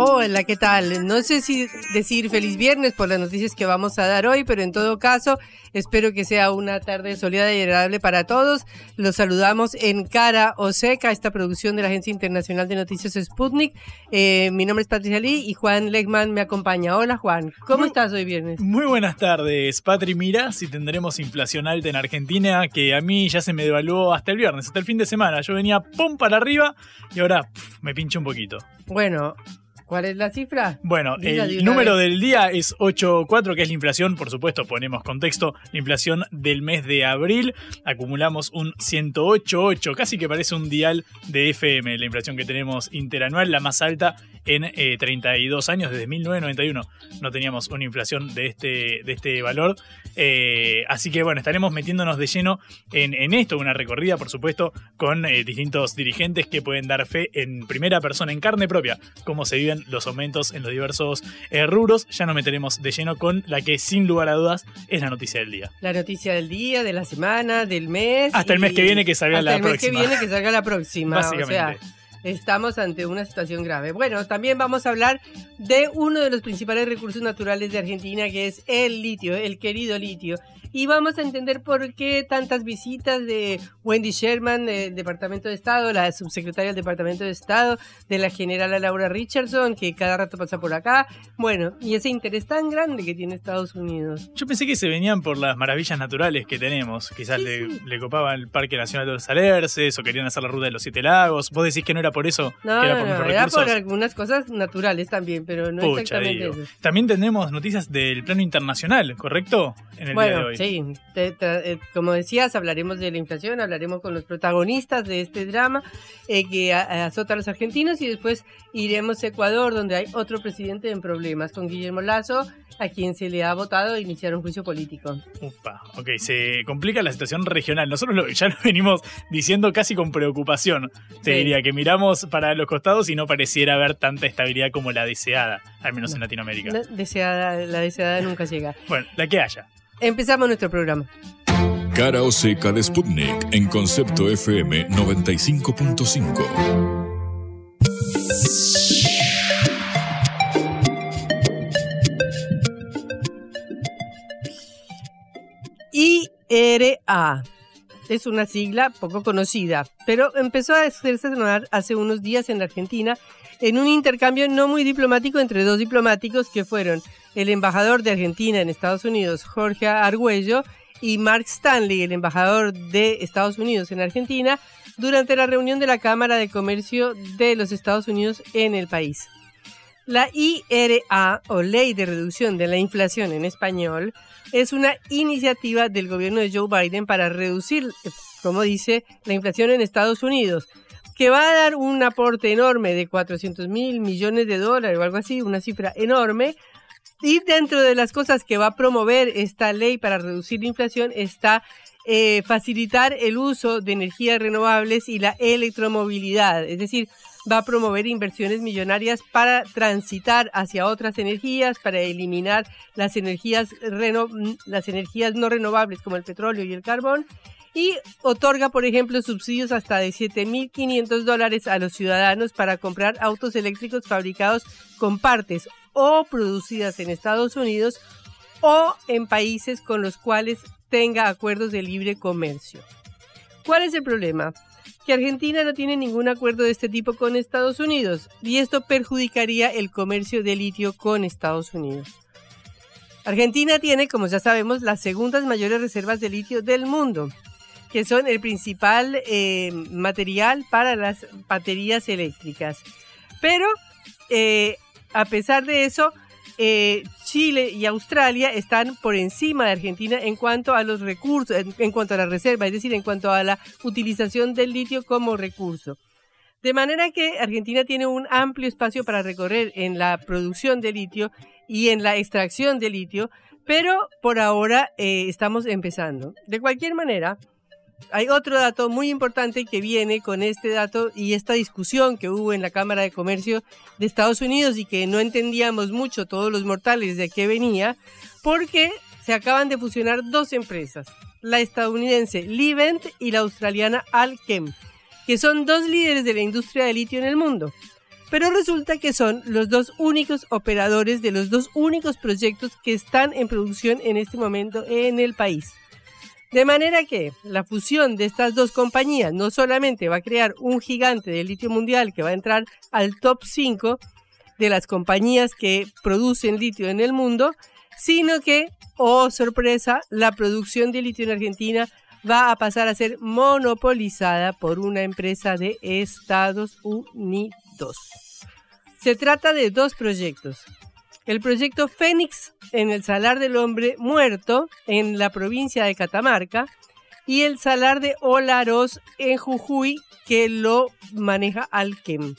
Hola, ¿qué tal? No sé si decir feliz viernes por las noticias que vamos a dar hoy, pero en todo caso, espero que sea una tarde soleada y agradable para todos. Los saludamos en Cara o Seca, esta producción de la Agencia Internacional de Noticias Sputnik. Eh, mi nombre es Patricia Lee y Juan Legman me acompaña. Hola, Juan. ¿Cómo Muy- estás hoy viernes? Muy buenas tardes, Patri. Mira si tendremos inflación alta en Argentina, que a mí ya se me devaluó hasta el viernes, hasta el fin de semana. Yo venía pum para arriba y ahora me pincho un poquito. Bueno, ¿cuál es la cifra? Bueno, el número vez. del día es 8.4, que es la inflación, por supuesto, ponemos contexto, la inflación del mes de abril, acumulamos un 108.8, casi que parece un dial de FM, la inflación que tenemos interanual, la más alta en eh, 32 años, desde 1991 no teníamos una inflación de este, de este valor, Eh, así que bueno, estaremos metiéndonos de lleno en, en esto, una recorrida, por supuesto, con eh, distintos dirigentes que pueden dar fe en primera persona, en carne propia, cómo se viven los aumentos en los diversos eh, rubros. Ya nos meteremos de lleno con la que, sin lugar a dudas, es la noticia del día. La noticia del día, de la semana, del mes. Hasta el mes que viene que salga hasta la el mes próxima. que viene que salga la próxima. O sea, Básicamente. Estamos ante una situación grave. Bueno, también vamos a hablar de uno de los principales recursos naturales de Argentina, que es el litio, el querido litio. Y vamos a entender por qué tantas visitas de Wendy Sherman del Departamento de Estado, la subsecretaria del Departamento de Estado, de la generala Laura Richardson, que cada rato pasa por acá. Bueno, y ese interés tan grande que tiene Estados Unidos. Yo pensé que se venían por las maravillas naturales que tenemos. Quizás le, le copaba el Parque Nacional de los Alerces o querían hacer la ruta de los Siete Lagos. ¿Vos decís que no era por eso? No, que era por no, nuestros era recursos? por algunas cosas naturales también, pero no Pucha, exactamente digo. eso. También tenemos noticias del plano internacional, ¿correcto? En el día de Bueno, hoy. sí, te- te- eh, como decías, hablaremos de la inflación, hablaremos con los protagonistas de este drama eh, que a- azota a los argentinos y después iremos a Ecuador, donde hay otro presidente en problemas, con Guillermo Lazo, a quien se le ha votado iniciar un juicio político. Upa, ok, se complica la situación regional. Nosotros lo- ya lo venimos diciendo casi con preocupación. Te Sí. diría que miramos para los costados y no pareciera haber tanta estabilidad como la deseada, al menos en Latinoamérica. La deseada, la deseada nunca llega. Bueno, la que haya. Empezamos nuestro programa. Cara o seca de Sputnik en concepto FM 95.5. IRA. Es una sigla poco conocida, pero empezó a hacerse sonar hace unos días en la Argentina en un intercambio no muy diplomático entre dos diplomáticos que fueron el embajador de Argentina en Estados Unidos, Jorge Argüello, y Mark Stanley, el embajador de Estados Unidos en Argentina, durante la reunión de la Cámara de Comercio de los Estados Unidos en el país. La IRA, o Ley de Reducción de la Inflación en español, es una iniciativa del gobierno de Joe Biden para reducir, eh, como dice, la inflación en Estados Unidos, que va a dar un aporte enorme de 400 mil millones de dólares o algo así, una cifra enorme. Y dentro de las cosas que va a promover esta ley para reducir la inflación está eh, facilitar el uso de energías renovables y la electromovilidad, es decir, va a promover inversiones millonarias para transitar hacia otras energías, para eliminar las energías, las energías no renovables como el petróleo y el carbón, y otorga, por ejemplo, subsidios hasta de 7.500 dólares a los ciudadanos para comprar autos eléctricos fabricados con partes o producidas en Estados Unidos o en países con los cuales tenga acuerdos de libre comercio. ¿Cuál es el problema? Que Argentina no tiene ningún acuerdo de este tipo con Estados Unidos y esto perjudicaría el comercio de litio con Estados Unidos. Argentina tiene, como ya sabemos, las segundas mayores reservas de litio del mundo. que son el principal eh, material para las baterías eléctricas. Pero eh, a pesar de eso, eh, Chile y Australia están por encima de Argentina en cuanto a los recursos, en, cuanto a la reserva, es decir, en cuanto a la utilización del litio como recurso. De manera que Argentina tiene un amplio espacio para recorrer en la producción de litio y en la extracción de litio, pero por ahora eh, estamos empezando. De cualquier manera, hay otro dato muy importante que viene con este dato y esta discusión que hubo en la Cámara de Comercio de Estados Unidos y que no entendíamos mucho todos los mortales de qué venía, porque se acaban de fusionar dos empresas, la estadounidense Livent y la australiana Alchem, que son dos líderes de la industria de litio en el mundo. Pero resulta que son los dos únicos operadores de los dos únicos proyectos que están en producción en este momento en el país. De manera que la fusión de estas dos compañías no solamente va a crear un gigante del litio mundial que va a entrar al top 5 de las compañías que producen litio en el mundo, sino que, oh sorpresa, la producción de litio en Argentina va a pasar a ser monopolizada por una empresa de Estados Unidos. Se trata de dos proyectos. El proyecto Fénix en el Salar del Hombre Muerto en la provincia de Catamarca y el Salar de Olaros en Jujuy que lo maneja Alquem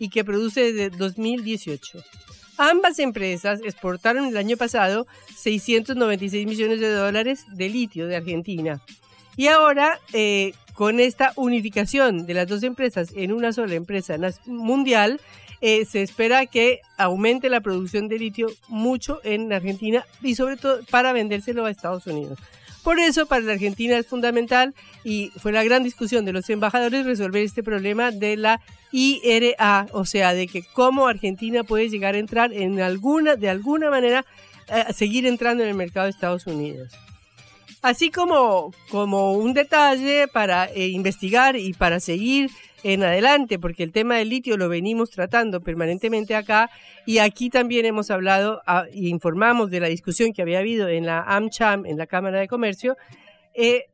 y que produce desde 2018. Ambas empresas exportaron el año pasado 696 millones de dólares de litio de Argentina. Y ahora, eh, con esta unificación de las dos empresas en una sola empresa mundial, eh, se espera que aumente la producción de litio mucho en Argentina y sobre todo para vendérselo a Estados Unidos. Por eso para la Argentina es fundamental y fue la gran discusión de los embajadores resolver este problema de la IRA, o sea, de que cómo Argentina puede llegar a entrar en alguna, de alguna manera, eh, seguir entrando en el mercado de Estados Unidos. Así como, como un detalle para eh, investigar y para seguir en adelante, porque el tema del litio lo venimos tratando permanentemente acá y aquí también hemos hablado ah, e informamos de la discusión que había habido en la AmCham, en la Cámara de Comercio. Eh,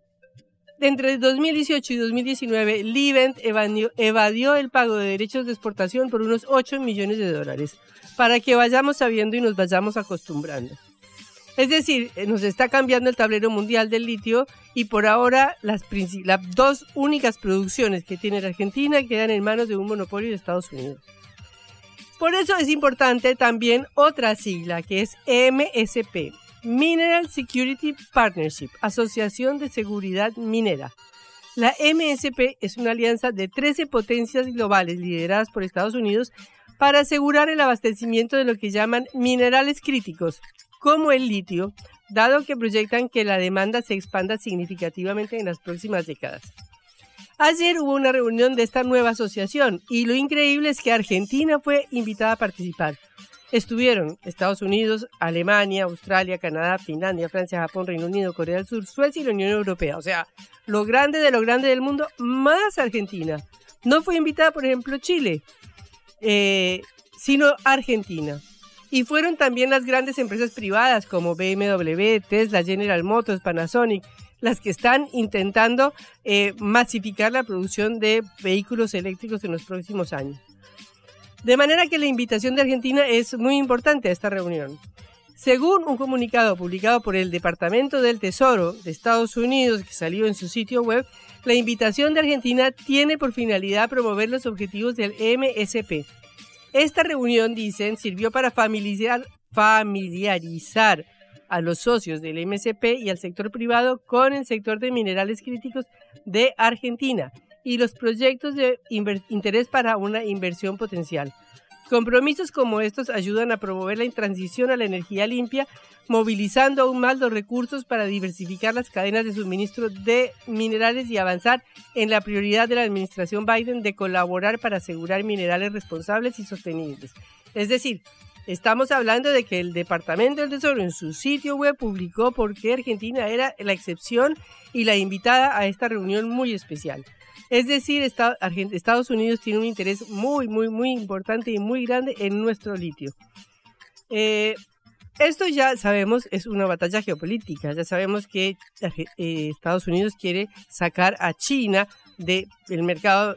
entre 2018 y 2019, Livent evadió, evadió el pago de derechos de exportación por unos 8 millones de dólares, para que vayamos sabiendo y nos vayamos acostumbrando. Es decir, eh, nos está cambiando el tablero mundial del litio y por ahora las, dos únicas producciones que tiene la Argentina quedan en manos de un monopolio de Estados Unidos. Por eso es importante también otra sigla que es MSP, Mineral Security Partnership, Asociación de Seguridad Minera. La MSP es una alianza de 13 potencias globales lideradas por Estados Unidos para asegurar el abastecimiento de lo que llaman minerales críticos, como el litio, dado que proyectan que la demanda se expanda significativamente en las próximas décadas. Ayer hubo una reunión de esta nueva asociación y lo increíble es que Argentina fue invitada a participar. Estuvieron Estados Unidos, Alemania, Australia, Canadá, Finlandia, Francia, Japón, Reino Unido, Corea del Sur, Suecia y la Unión Europea. O sea, lo grande de lo grande del mundo, más Argentina. No fue invitada, por ejemplo, Chile, eh, sino Argentina. Y fueron también las grandes empresas privadas como BMW, Tesla, General Motors, Panasonic, las que están intentando eh, masificar la producción de vehículos eléctricos en los próximos años. De manera que la invitación de Argentina es muy importante a esta reunión. Según un comunicado publicado por el Departamento del Tesoro de Estados Unidos que salió en su sitio web, la invitación de Argentina tiene por finalidad promover los objetivos del MSP, esta reunión, dicen, sirvió para familiarizar, a los socios del MSP y al sector privado con el sector de minerales críticos de Argentina y los proyectos de interés para una inversión potencial. Compromisos como estos ayudan a promover la transición a la energía limpia, movilizando aún más los recursos para diversificar las cadenas de suministro de minerales y avanzar en la prioridad de la administración Biden de colaborar para asegurar minerales responsables y sostenibles. Es decir, estamos hablando de que el Departamento del Tesoro en su sitio web publicó por qué Argentina era la excepción y la invitada a esta reunión muy especial. Es decir, Estados Unidos tiene un interés muy, muy, muy importante y muy grande en nuestro litio. Eh, esto ya sabemos es una batalla geopolítica. Ya sabemos que eh, Estados Unidos quiere sacar a China del mercado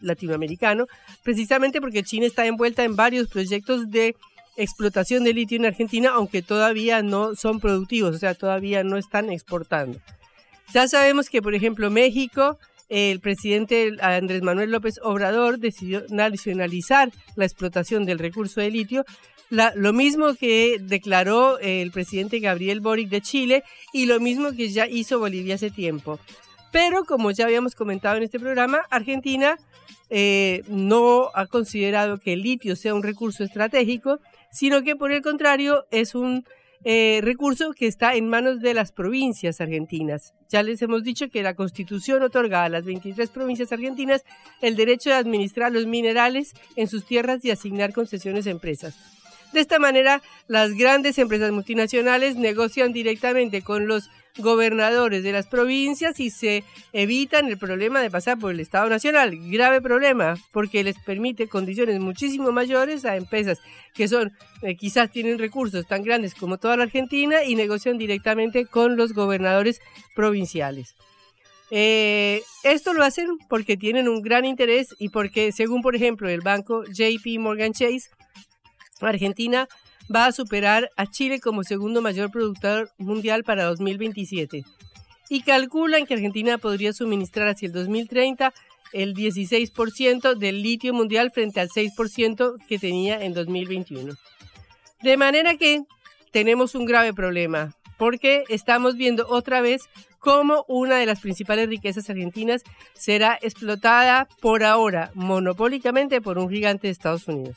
latinoamericano, precisamente porque China está envuelta en varios proyectos de explotación de litio en Argentina, aunque todavía no son productivos, o sea, todavía no están exportando. Ya sabemos que, por ejemplo, México, el presidente Andrés Manuel López Obrador decidió nacionalizar la explotación del recurso de litio, lo mismo que declaró el presidente Gabriel Boric de Chile y lo mismo que ya hizo Bolivia hace tiempo. Pero como ya habíamos comentado en este programa, Argentina eh, no ha considerado que el litio sea un recurso estratégico, sino que por el contrario es un eh, recurso que está en manos de las provincias argentinas. Ya les hemos dicho que la constitución otorga a las 23 provincias argentinas el derecho de administrar los minerales en sus tierras y asignar concesiones a empresas. De esta manera, las grandes empresas multinacionales negocian directamente con los gobernadores de las provincias y se evitan el problema de pasar por el Estado Nacional. Grave problema, porque les permite condiciones muchísimo mayores a empresas que son, eh, quizás tienen recursos tan grandes como toda la Argentina y negocian directamente con los gobernadores provinciales. Eh, esto lo hacen porque tienen un gran interés y porque, según por ejemplo el banco JP Morgan Chase, Argentina va a superar a Chile como segundo mayor productor mundial para 2027. Y calculan que Argentina podría suministrar hacia el 2030 el 16% del litio mundial frente al 6% que tenía en 2021. De manera que tenemos un grave problema, porque estamos viendo otra vez cómo una de las principales riquezas argentinas será explotada por ahora monopólicamente por un gigante de Estados Unidos.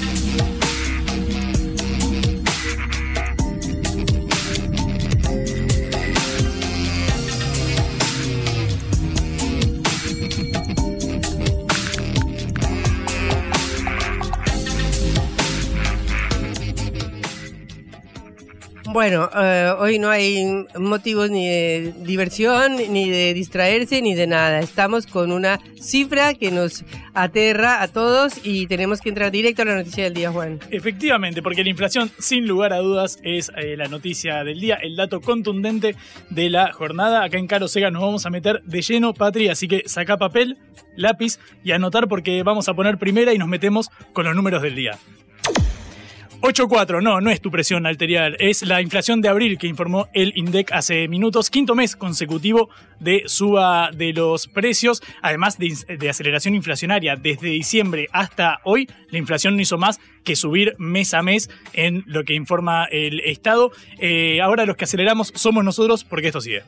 Bueno, eh, hoy no hay motivos ni de diversión, ni de distraerse, ni de nada. Estamos con una cifra que nos aterra a todos y tenemos que entrar directo a la noticia del día, Juan. Efectivamente, porque la inflación, sin lugar a dudas, es eh, la noticia del día, el dato contundente de la jornada. Acá en Caro Sega nos vamos a meter de lleno, Patri, así que saca papel, lápiz y anotar porque vamos a poner primera y nos metemos con los números del día. 8.4, no, no es tu presión arterial, es la inflación de abril que informó el INDEC hace minutos, quinto mes consecutivo de suba de los precios, además de, aceleración inflacionaria. Desde diciembre hasta hoy, la inflación no hizo más que subir mes a mes en lo que informa el Estado. Eh, ahora los que aceleramos somos nosotros porque esto sigue.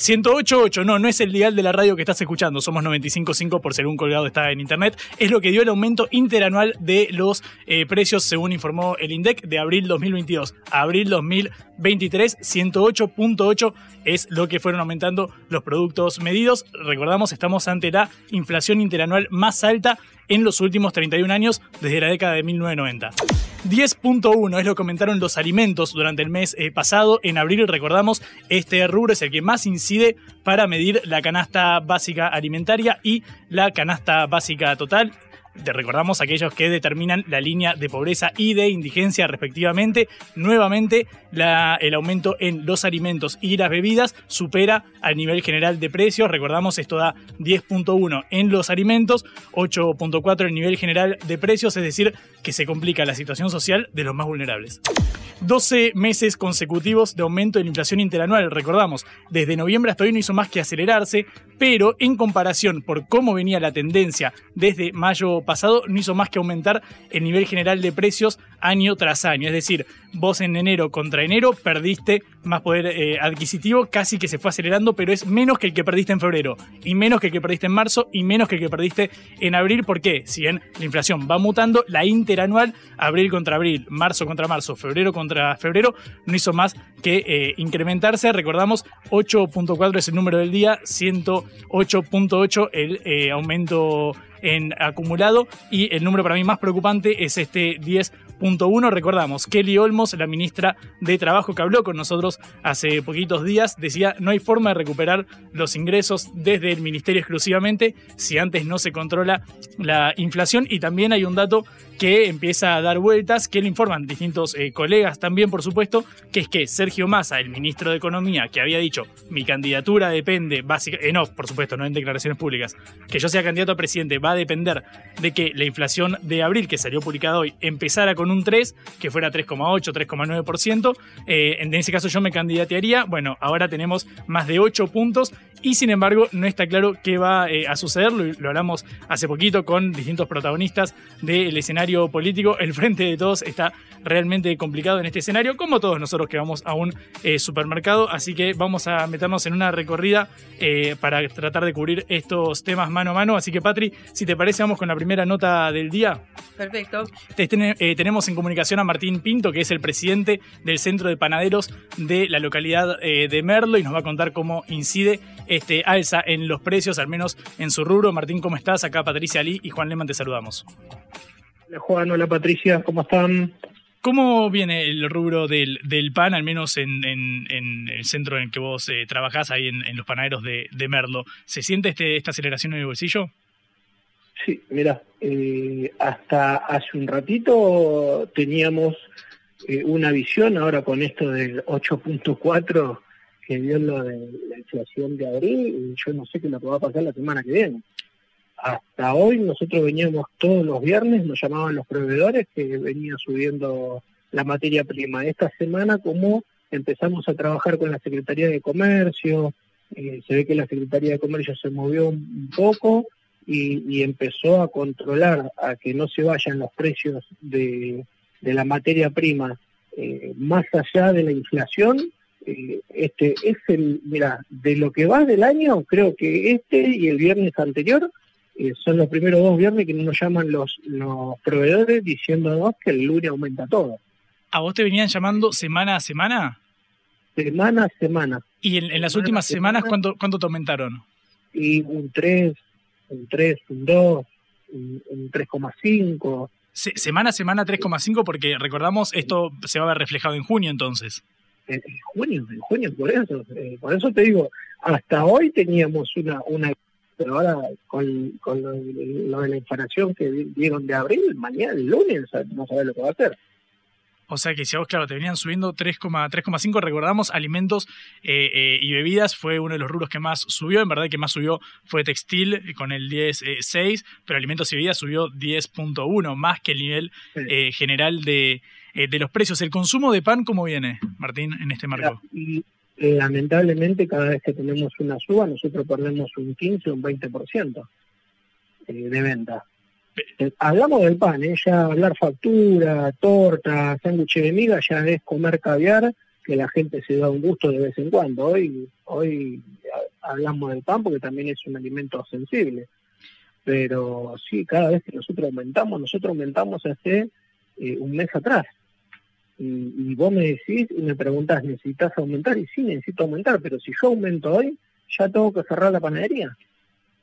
108.8, no, no es el dial de la radio que estás escuchando, somos 95.5 por ser un colgado está en internet, es lo que dio el aumento interanual de los eh, precios según informó el INDEC de abril 2022 a abril 2023, 108.8 es lo que fueron aumentando los productos medidos. Recordamos, estamos ante la inflación interanual más alta en los últimos 31 años desde la década de 1990. 10.1 es lo que comentaron los alimentos durante el mes eh, pasado. En abril, recordamos, este rubro es el que más incide para medir la canasta básica alimentaria y la canasta básica total. Te recordamos aquellos que determinan la línea de pobreza y de indigencia respectivamente. Nuevamente, el aumento en los alimentos y las bebidas supera al nivel general de precios. Recordamos, esto da 10.1 en los alimentos, 8.4 el nivel general de precios, es decir, que se complica la situación social de los más vulnerables. 12 meses consecutivos de aumento de la inflación interanual, recordamos, desde noviembre hasta hoy no hizo más que acelerarse, pero en comparación por cómo venía la tendencia desde mayo pasado, no hizo más que aumentar el nivel general de precios año tras año. Es decir, vos en enero contra enero perdiste más poder eh, adquisitivo, casi que se fue acelerando, pero es menos que el que perdiste en febrero, y menos que el que perdiste en marzo, y menos que el que perdiste en abril, porque si bien la inflación va mutando, la interanual, abril contra abril, marzo contra marzo, febrero contra febrero, no hizo más que eh, incrementarse. Recordamos, 8.4 es el número del día, 108.8 el eh, aumento en acumulado y el número para mí más preocupante es este 10.1. Recordamos, Kelly Olmos, la ministra de Trabajo que habló con nosotros hace poquitos días, decía no hay forma de recuperar los ingresos desde el ministerio exclusivamente si antes no se controla la inflación y también hay un dato que empieza a dar vueltas, que le informan distintos eh, colegas también, por supuesto, que es que Sergio Massa, el ministro de Economía, que había dicho mi candidatura depende, básicamente, en off, por supuesto, no en declaraciones públicas, que yo sea candidato a presidente va a depender de que la inflación de abril, que salió publicada hoy, empezara con un 3, que fuera 3,8, 3,9%. Eh, en ese caso yo me candidatearía. Bueno, ahora tenemos más de 8 puntos y sin embargo no está claro qué va eh, a suceder. Lo hablamos hace poquito con distintos protagonistas del escenario político. El frente de todos está realmente complicado en este escenario, como todos nosotros que vamos a un eh, supermercado. Así que vamos a meternos en una recorrida eh, para tratar de cubrir estos temas mano a mano. Así que, Patri, si te parece, vamos con la primera nota del día. Perfecto. Eh, tenemos en comunicación a Martín Pinto, que es el presidente del Centro de Panaderos de la localidad de Merlo, y nos va a contar cómo incide este alza en los precios, al menos en su rubro. Martín, ¿cómo estás? Acá Patricia Ali y Juan Leman te saludamos. Hola Juan, hola Patricia, ¿cómo están? ¿Cómo viene el rubro del, del pan, al menos en, en, en, el centro en el que vos eh, trabajás, ahí en, los panaderos de, de, Merlo? ¿Se siente este, esta aceleración en el bolsillo? Sí, mira, eh, hasta hace un ratito teníamos eh, una visión, ahora con esto del 8.4 que dio lo de la inflación de abril, y yo no sé qué lo que va a pasar la semana que viene hasta hoy nosotros veníamos todos los viernes, nos llamaban los proveedores que venían subiendo la materia prima. Esta semana como empezamos a trabajar con la Secretaría de Comercio, eh, se ve que la Secretaría de Comercio se movió un poco y, empezó a controlar a que no se vayan los precios de, la materia prima eh, más allá de la inflación. Eh, este es el, mira, de lo que va del año, creo que este y el viernes anterior eh, son los primeros dos viernes que nos llaman los, los proveedores diciéndonos que el lunes aumenta todo. ¿A vos te venían llamando semana a semana? Semana a semana. ¿Y en, las últimas semanas ¿cuánto, cuánto te aumentaron? Y un 3, un 3, un 2, un, 3,5. semana a semana 3,5 porque recordamos esto se va a ver reflejado en junio entonces. En, junio, en junio, por eso. Eh, por eso te digo, hasta hoy teníamos una, una pero ahora con, con lo, de la información que dieron de abril, mañana, el lunes, no sabes lo que va a hacer. O sea que si a vos, claro, te venían subiendo 3,5, recordamos, alimentos eh, eh, y bebidas fue uno de los rubros que más subió. En verdad, que más subió fue textil eh, con el 10,6, pero alimentos y bebidas subió 10,1, más que el nivel general de, de los precios. ¿El consumo de pan cómo viene, Martín, en este marco? Lamentablemente cada vez que tenemos una suba nosotros perdemos un 15 o un 20% eh, de venta. Hablamos del pan, ¿eh? ya hablar factura, torta, sándwich de miga ya es comer caviar, que la gente se da un gusto de vez en cuando. Hoy, hoy hablamos del pan porque también es un alimento sensible. Pero sí, cada vez que nosotros aumentamos, nosotros aumentamos hace eh, un mes atrás y, vos me decís y me preguntás, ¿necesitas aumentar? Y sí, necesito aumentar, pero si yo aumento hoy, ya tengo que cerrar la panadería.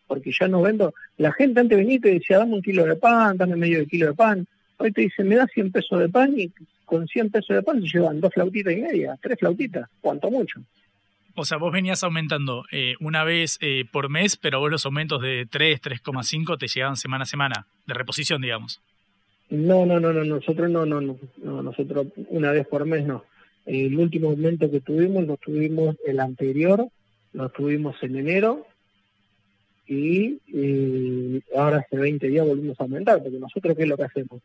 Porque ya no vendo. La gente antes venía y te decía, dame un kilo de pan, dame medio de kilo de pan. Hoy te dice, me da 100 pesos de pan y con 100 pesos de pan se llevan dos flautitas y media, tres flautitas, cuanto mucho. O sea, vos venías aumentando eh, una vez eh, por mes, pero vos los aumentos de 3, 3,5 te llegaban semana a semana, de reposición, digamos. No, no, no, no, nosotros no, no, no, no, nosotros una vez por mes no. El último aumento que tuvimos lo tuvimos el anterior, lo tuvimos en enero y, ahora hace 20 días volvimos a aumentar, porque nosotros qué es lo que hacemos?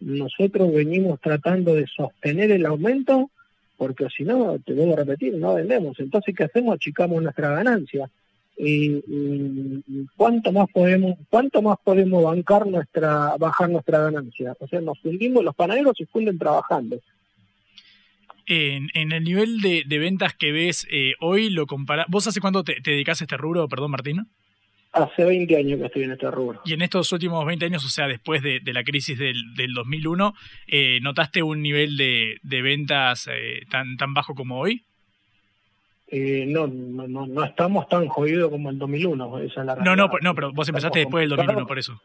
Nosotros venimos tratando de sostener el aumento porque si no, te vuelvo a repetir, no vendemos. Entonces, ¿qué hacemos? Achicamos nuestra ganancia y, cuánto más podemos cuánto más podemos bancar nuestra bajar nuestra ganancia. O sea nos fundimos los panaderos se funden trabajando. En, en el nivel de, ventas que ves eh, hoy lo compara vos hace cuánto te, te dedicas a este rubro perdón Martín hace 20 años que estoy en este rubro. Y en estos últimos 20 años o sea después de, la crisis del, del 2001 eh, notaste un nivel de, de ventas eh, tan tan bajo como hoy eh, no, no, no estamos tan jodidos como en 2001, esa es la No, no, no, pero vos empezaste después del 2001, por eso.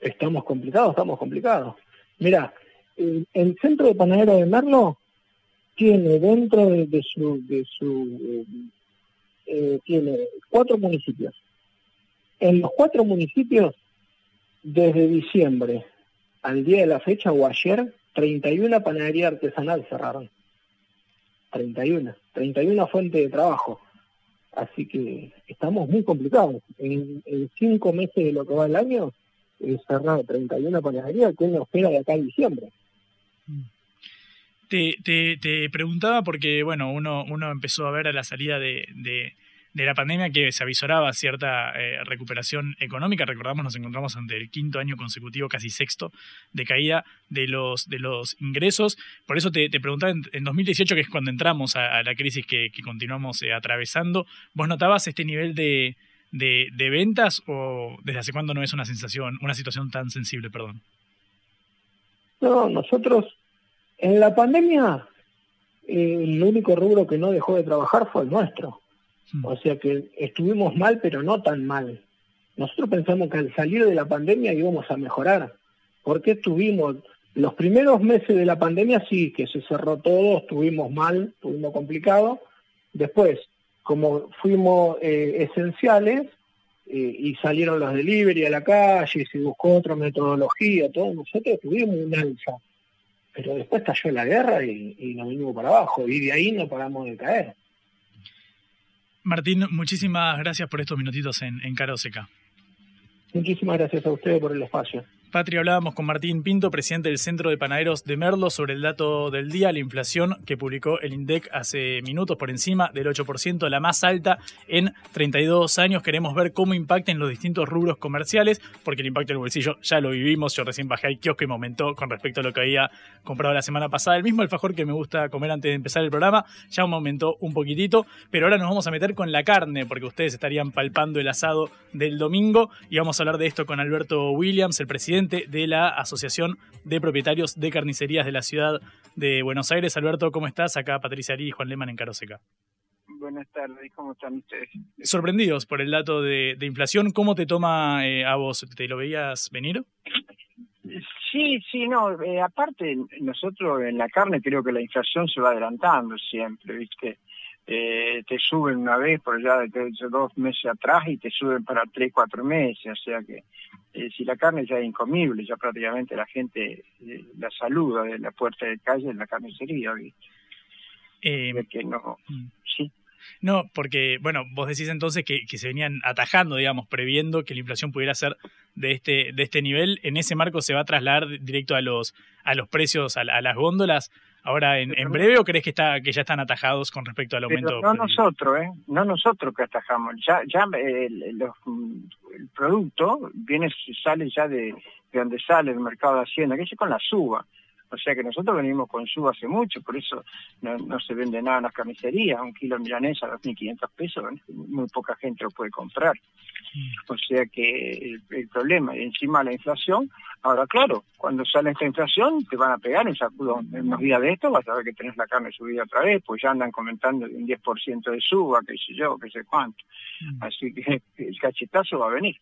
Estamos complicados, estamos complicados. Mira, el, centro de panadero de Merlo tiene dentro de, su, de su eh, tiene cuatro municipios. En los cuatro municipios, desde diciembre al día de la fecha o ayer, 31 panaderías artesanal cerraron. 31, 31 fuentes de trabajo. Así que estamos muy complicados. En, cinco meses de lo que va el año, he cerrado 31 panaderías, que nos espera de acá a diciembre. Te, te, te, preguntaba porque, bueno, uno, uno empezó a ver a la salida de, de la pandemia que se avisoraba cierta eh, recuperación económica. Recordamos, nos encontramos ante el quinto año consecutivo, casi sexto, de caída de los, de los ingresos. Por eso te, preguntaba, en, 2018, que es cuando entramos a, la crisis que, continuamos eh, atravesando, ¿vos notabas este nivel de, de, ventas o desde hace cuándo no es una sensación, una situación tan sensible, perdón? No, nosotros en la pandemia eh, el único rubro que no dejó de trabajar fue el nuestro. Mm. O sea que estuvimos mal, pero no tan mal. Nosotros pensamos que al salir de la pandemia íbamos a mejorar. Porque estuvimos, los primeros meses de la pandemia sí, que se cerró todo, estuvimos mal, estuvimos complicados. Después, como fuimos eh, esenciales eh, y salieron los delivery a la calle, se buscó otra metodología, todos nosotros tuvimos un alza. Pero después cayó la guerra y, y nos vinimos para abajo y de ahí no paramos de caer. Martín, muchísimas gracias por estos minutitos en, en Cara Seca. Muchísimas gracias a ustedes por el espacio. Patria, hablábamos con Martín Pinto, presidente del Centro de Panaderos de Merlo, sobre el dato del día, la inflación que publicó el INDEC hace minutos por encima del 8%, la más alta en 32 años. Queremos ver cómo impacta en los distintos rubros comerciales, porque el impacto en el bolsillo ya lo vivimos. Yo recién bajé al kiosco y me aumentó con respecto a lo que había comprado la semana pasada. El mismo alfajor que me gusta comer antes de empezar el programa ya me aumentó un poquitito, pero ahora nos vamos a meter con la carne, porque ustedes estarían palpando el asado del domingo y vamos a hablar de esto con Alberto Williams, el presidente de la Asociación de Propietarios de Carnicerías de la ciudad de Buenos Aires. Alberto, ¿cómo estás? Acá Patricia Ari y Juan Leman en Caroseca. Buenas tardes, ¿cómo están ustedes? Sorprendidos por el dato de, inflación, ¿cómo te toma eh, a vos? ¿Te lo veías venir? Sí, sí, no, eh, aparte nosotros en la carne creo que la inflación se va adelantando siempre, ¿viste? Eh, te suben una vez por allá de dos meses atrás y te suben para tres, cuatro meses, o sea que eh, si la carne ya es incomible, ya prácticamente la gente eh, la saluda de la puerta de calle en la carnicería, Eh, que no, mm. sí. No, porque, bueno, vos decís entonces que, que, se venían atajando, digamos, previendo que la inflación pudiera ser de este, de este nivel. En ese marco se va a trasladar directo a los, a los precios, a, a las góndolas ahora en, en, breve o crees que está que ya están atajados con respecto al aumento? no nosotros, ¿eh? No nosotros que atajamos. Ya ya el, el producto viene sale ya de, de donde sale el mercado de Hacienda, que es con la suba. O sea que nosotros venimos con suba hace mucho, por eso no, se vende nada en las camiserías. Un kilo de milanesa a 2.500 pesos, muy poca gente lo puede comprar. Mm. O sea que el, problema, y encima la inflación, ahora claro, cuando sale esta inflación te van a pegar un sacudo en unos días de esto, vas a ver que tenés la carne subida otra vez, pues ya andan comentando un 10% de suba, qué sé yo, qué sé cuánto. Mm. Así que el cachetazo va a venir.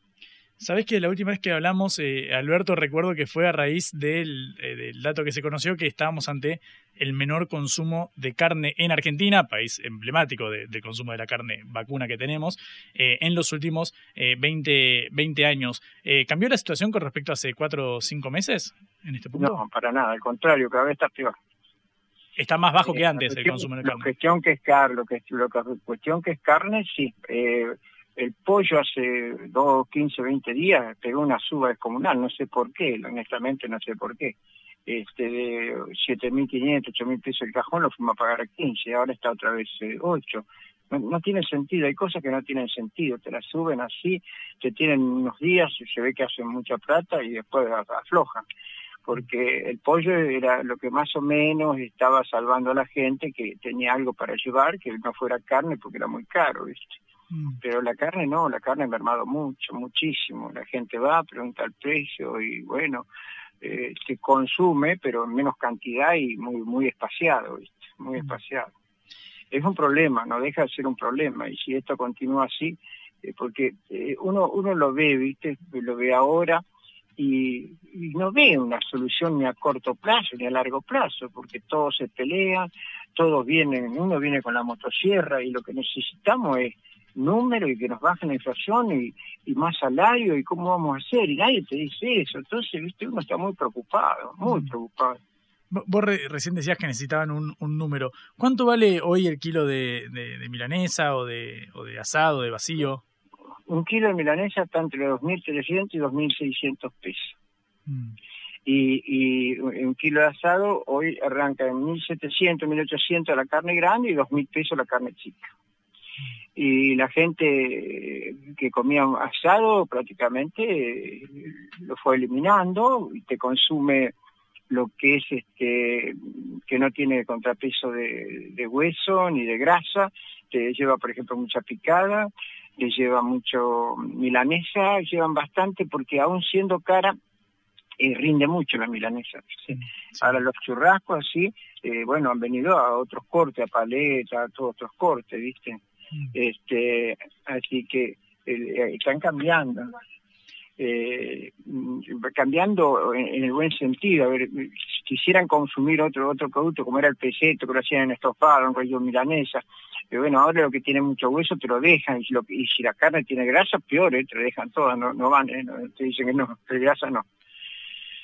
Sabes que la última vez que hablamos, eh, Alberto, recuerdo que fue a raíz del, eh, del, dato que se conoció que estábamos ante el menor consumo de carne en Argentina, país emblemático de, consumo de la carne vacuna que tenemos, eh, en los últimos 20, 20 años. ¿Cambió la situación con respecto a hace cuatro o cinco meses en este punto? No, para nada, al contrario, cada vez está peor. Está más bajo que antes el consumo de carne. La cuestión que es carne, lo que, lo que, cuestión que es carne, sí. El pollo hace dos, 15, 20 días pegó una suba descomunal, no sé por qué, honestamente no sé por qué. Este, de 7.500, 8.000 pesos el cajón lo fuimos a pagar a 15, ahora está otra vez 8. Eh, no, no, tiene sentido, hay cosas que no tienen sentido, te las suben así, te tienen unos días, se ve que hacen mucha plata y después aflojan. Porque el pollo era lo que más o menos estaba salvando a la gente que tenía algo para llevar, que no fuera carne porque era muy caro, ¿viste? Mm. Pero la carne no, la carne ha mermado mucho, muchísimo. La gente va, pregunta el precio y bueno, eh, se consume, pero en menos cantidad y muy muy espaciado, ¿viste? Muy mm. espaciado. es un problema, no deja de ser un problema. Y si esto continúa así, eh, porque eh, uno, uno lo ve, ¿viste? Lo ve ahora y, no ve una solución ni a corto plazo ni a largo plazo, porque todos se pelean, todos vienen, uno viene con la motosierra y lo que necesitamos es número y que nos bajen la inflación y, y, más salario y cómo vamos a hacer y nadie te dice eso entonces viste uno está muy preocupado muy mm. preocupado Vos recién decías que necesitaban un, un, número. ¿Cuánto vale hoy el kilo de, de, milanesa o de, o de asado, de vacío? Un kilo de milanesa está entre 2.300 y 2.600 pesos. Mm. Y, y un kilo de asado hoy arranca en 1.700, 1.800 la carne grande y 2.000 pesos la carne chica. Y la gente que comía asado prácticamente eh, lo fue eliminando y te consume lo que es este que no tiene contrapeso de, hueso ni de grasa, te lleva por ejemplo mucha picada, te lleva mucho milanesa, llevan bastante porque aún siendo cara eh, rinde mucho la milanesa. Ahora los churrascos así, eh, bueno, han venido a otros cortes, a paleta, a todos otros cortes, ¿viste? Este, así que eh, están cambiando eh, cambiando en, el buen sentido. A ver, si quisieran consumir otro otro producto como era el peseto, que lo hacían en estofado, en rollo milanesa, pero bueno, ahora lo que tiene mucho hueso te lo dejan, y lo, y si la carne tiene grasa, peor, eh, te lo dejan toda, no, no van, eh, te dicen que no, grasa no.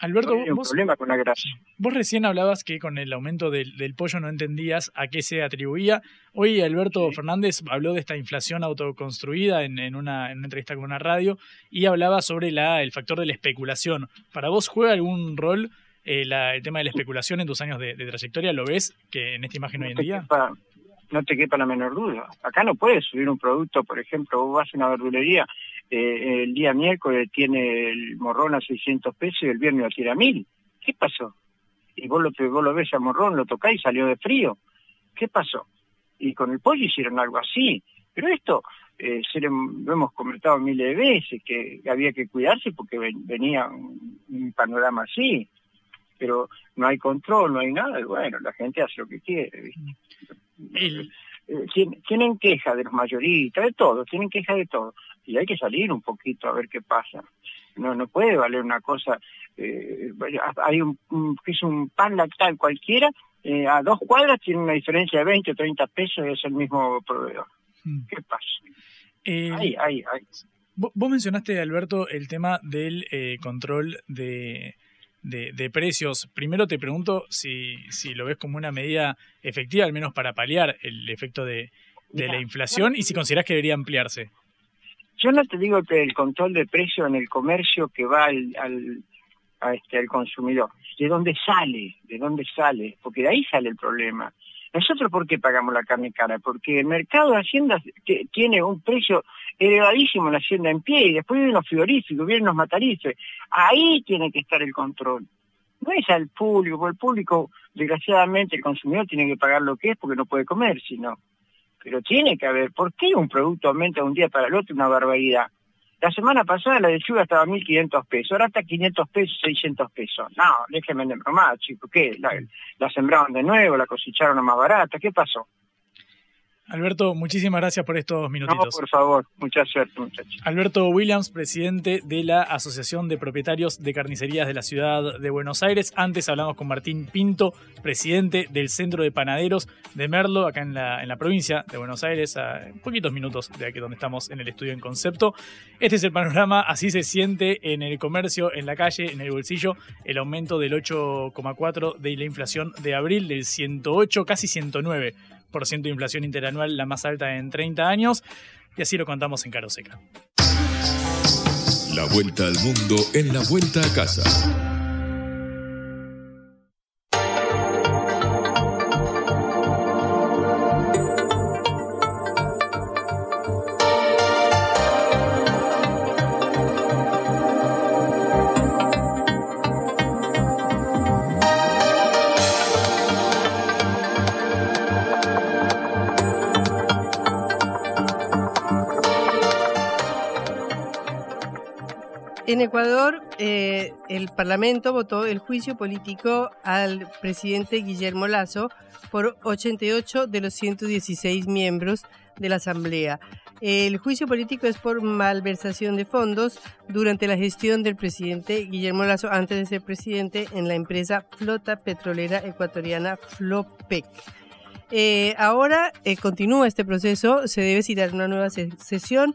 Alberto, vos, problema con la grasa. Vos recién hablabas que con el aumento del, pollo no entendías a qué se atribuía. Hoy Alberto Fernández habló de esta inflación autoconstruida en, en, una, en, una, entrevista con una radio y hablaba sobre la, el factor de la especulación. ¿Para vos juega algún rol eh, el tema de la especulación en tus años de, trayectoria? ¿Lo ves que en esta imagen hoy en día? no te quepa la menor duda. Acá no puedes subir un producto, por ejemplo, vos vas a una verdulería eh, el día miércoles tiene el morrón a 600 pesos y el viernes lo tiene a 1000. ¿Qué pasó? Y vos lo, vos ves a morrón, lo tocáis y salió de frío. ¿Qué pasó? Y con el pollo hicieron algo así. Pero esto eh, lo hemos comentado miles de veces, que había que cuidarse porque venía un, panorama así. Pero no hay control, no hay nada, y bueno, la gente hace lo que quiere. ¿viste? Tienen queja de los mayoristas, de todo, tienen queja de todo. Y hay que salir un poquito a ver qué pasa. No, no puede valer una cosa, eh, hay un, que es un pan lactal cualquiera, eh, a dos cuadras tiene una diferencia de 20 o 30 pesos y es el mismo proveedor. Mm. ¿Qué pasa? ahí, ahí, ahí. Vos mencionaste, Alberto, el tema del control de, de, precios. Primero te pregunto si, si lo ves como una medida efectiva, al menos para paliar el efecto de, la inflación, y si consideras que debería ampliarse. Yo no te digo que el control de precio en el comercio que va al, al, a este, al consumidor, de dónde sale, de dónde sale, porque de ahí sale el problema. ¿Nosotros por qué pagamos la carne cara? Porque el mercado de Hacienda tiene un precio elevadísimo en la Hacienda en pie y después vienen los frigoríficos, vienen los matarices. Ahí tiene que estar el control. No es al público, porque el público, desgraciadamente, el consumidor tiene que pagar lo que es porque no puede comer, sino. Pero tiene que haber, ¿por qué un producto aumenta de un día para el otro una barbaridad? La semana pasada la lechuga estaba a 1.500 pesos, ahora está 500 pesos, 600 pesos. No, déjenme de bromar, chicos, ¿qué? La, la sembraron de nuevo, la cosecharon a más barata, ¿qué pasó? Alberto, muchísimas gracias por estos minutitos. No, por favor, mucha suerte, muchachos. Alberto Williams, presidente de la Asociación de Propietarios de Carnicerías de la Ciudad de Buenos Aires. Antes hablamos con Martín Pinto, presidente del Centro de Panaderos de Merlo, acá en la, en la provincia de Buenos Aires, a poquitos minutos de aquí donde estamos en el estudio en concepto. Este es el panorama, así se siente en el comercio, en la calle, en el bolsillo, el aumento del 8,4 de la inflación de abril, del 108, casi 109 de inflación interanual, la más alta en 30 años, y así lo contamos en Caro Seca. La vuelta al mundo en la vuelta a casa. En Ecuador, eh, el Parlamento votó el juicio político al presidente Guillermo Lazo por 88 de los 116 miembros de la Asamblea. El juicio político es por malversación de fondos durante la gestión del presidente Guillermo Lazo antes de ser presidente en la empresa Flota Petrolera Ecuatoriana Flopec. Eh, ahora eh, continúa este proceso, se debe citar una nueva sesión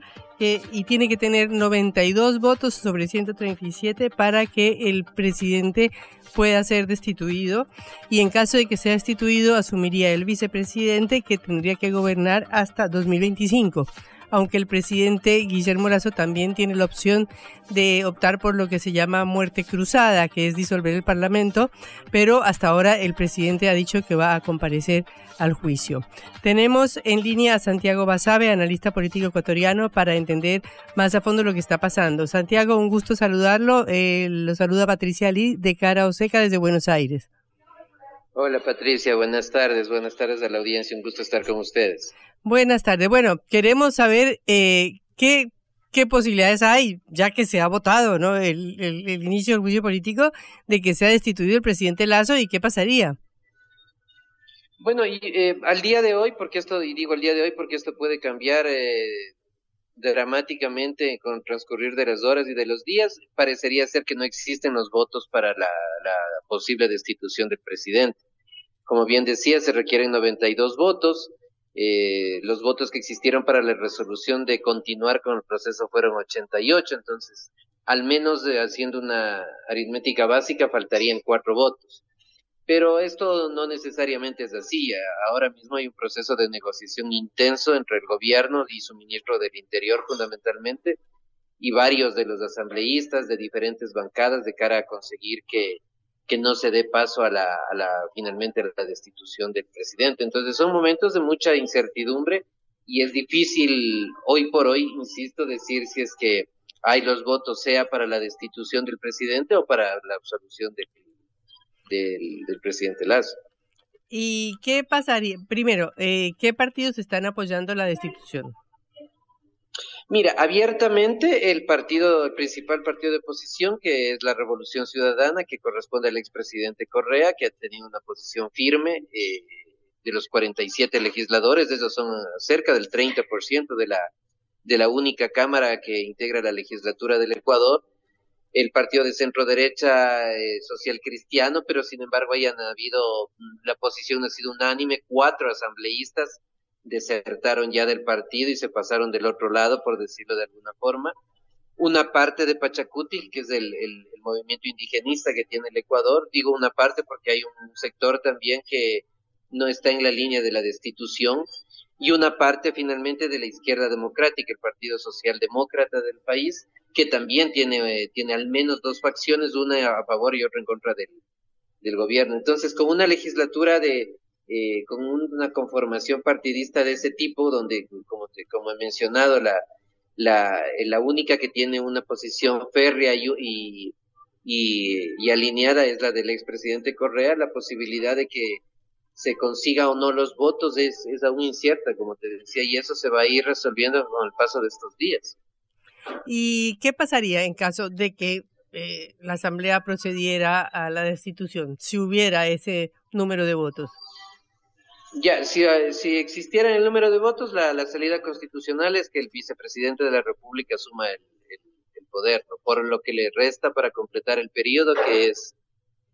y tiene que tener 92 votos sobre 137 para que el presidente pueda ser destituido. Y en caso de que sea destituido asumiría el vicepresidente que tendría que gobernar hasta 2025 aunque el presidente Guillermo Lazo también tiene la opción de optar por lo que se llama muerte cruzada, que es disolver el Parlamento, pero hasta ahora el presidente ha dicho que va a comparecer al juicio. Tenemos en línea a Santiago Basabe, analista político ecuatoriano, para entender más a fondo lo que está pasando. Santiago, un gusto saludarlo. Eh, lo saluda Patricia Lee de Cara Oseca desde Buenos Aires. Hola Patricia, buenas tardes, buenas tardes a la audiencia, un gusto estar con ustedes. Buenas tardes, bueno, queremos saber eh, qué, posibilidades hay, ya que se ha votado ¿no? el, inicio del juicio político, de que sea destituido el presidente Lazo y qué pasaría. Bueno, y eh, al día de hoy, porque esto, y digo al día de hoy porque esto puede cambiar eh, dramáticamente con transcurrir de las horas y de los días, parecería ser que no existen los votos para la, la posible destitución del presidente. Como bien decía, se requieren 92 votos. Eh, los votos que existieron para la resolución de continuar con el proceso fueron 88, entonces, al menos haciendo una aritmética básica, faltarían cuatro votos. Pero esto no necesariamente es así. Ahora mismo hay un proceso de negociación intenso entre el gobierno y su ministro del Interior fundamentalmente y varios de los asambleístas de diferentes bancadas de cara a conseguir que, que no se dé paso a la, a la finalmente a la destitución del presidente. Entonces son momentos de mucha incertidumbre y es difícil hoy por hoy, insisto, decir si es que hay los votos sea para la destitución del presidente o para la absolución del del, presidente Lazo. ¿Y qué pasaría? Primero, eh, ¿qué partidos están apoyando la destitución? Mira, abiertamente el partido, el principal partido de oposición, que es la Revolución Ciudadana, que corresponde al expresidente Correa, que ha tenido una posición firme, eh, de los 47 legisladores, esos son cerca del 30% de la, de la única Cámara que integra la legislatura del Ecuador, el partido de centro derecha eh, social cristiano, pero sin embargo hayan habido, mm, la posición ha sido unánime, cuatro asambleístas desertaron ya del partido y se pasaron del otro lado, por decirlo de alguna forma. Una parte de Pachacuti, que es el, movimiento indigenista que tiene el Ecuador, digo una parte porque hay un sector también que no está en la línea de la destitución, y una parte finalmente de la izquierda democrática, el Partido Socialdemócrata del país, que también tiene, tiene al menos dos facciones, una a favor y otra en contra del gobierno. Entonces, con una legislatura de, eh, con una conformación partidista de ese tipo, donde, como, como he mencionado, la, la, la única que tiene una posición férrea y, y, y, y alineada es la del expresidente Correa, la posibilidad de que se consiga o no los votos es, es aún incierta, como te decía, y eso se va a ir resolviendo con el paso de estos días. ¿Y qué pasaría en caso de que eh, la Asamblea procediera a la destitución, si hubiera ese número de votos? Ya, si, si existiera el número de votos, la, salida constitucional es que el vicepresidente de la República asuma el, poder, por lo que le resta para completar el periodo, que es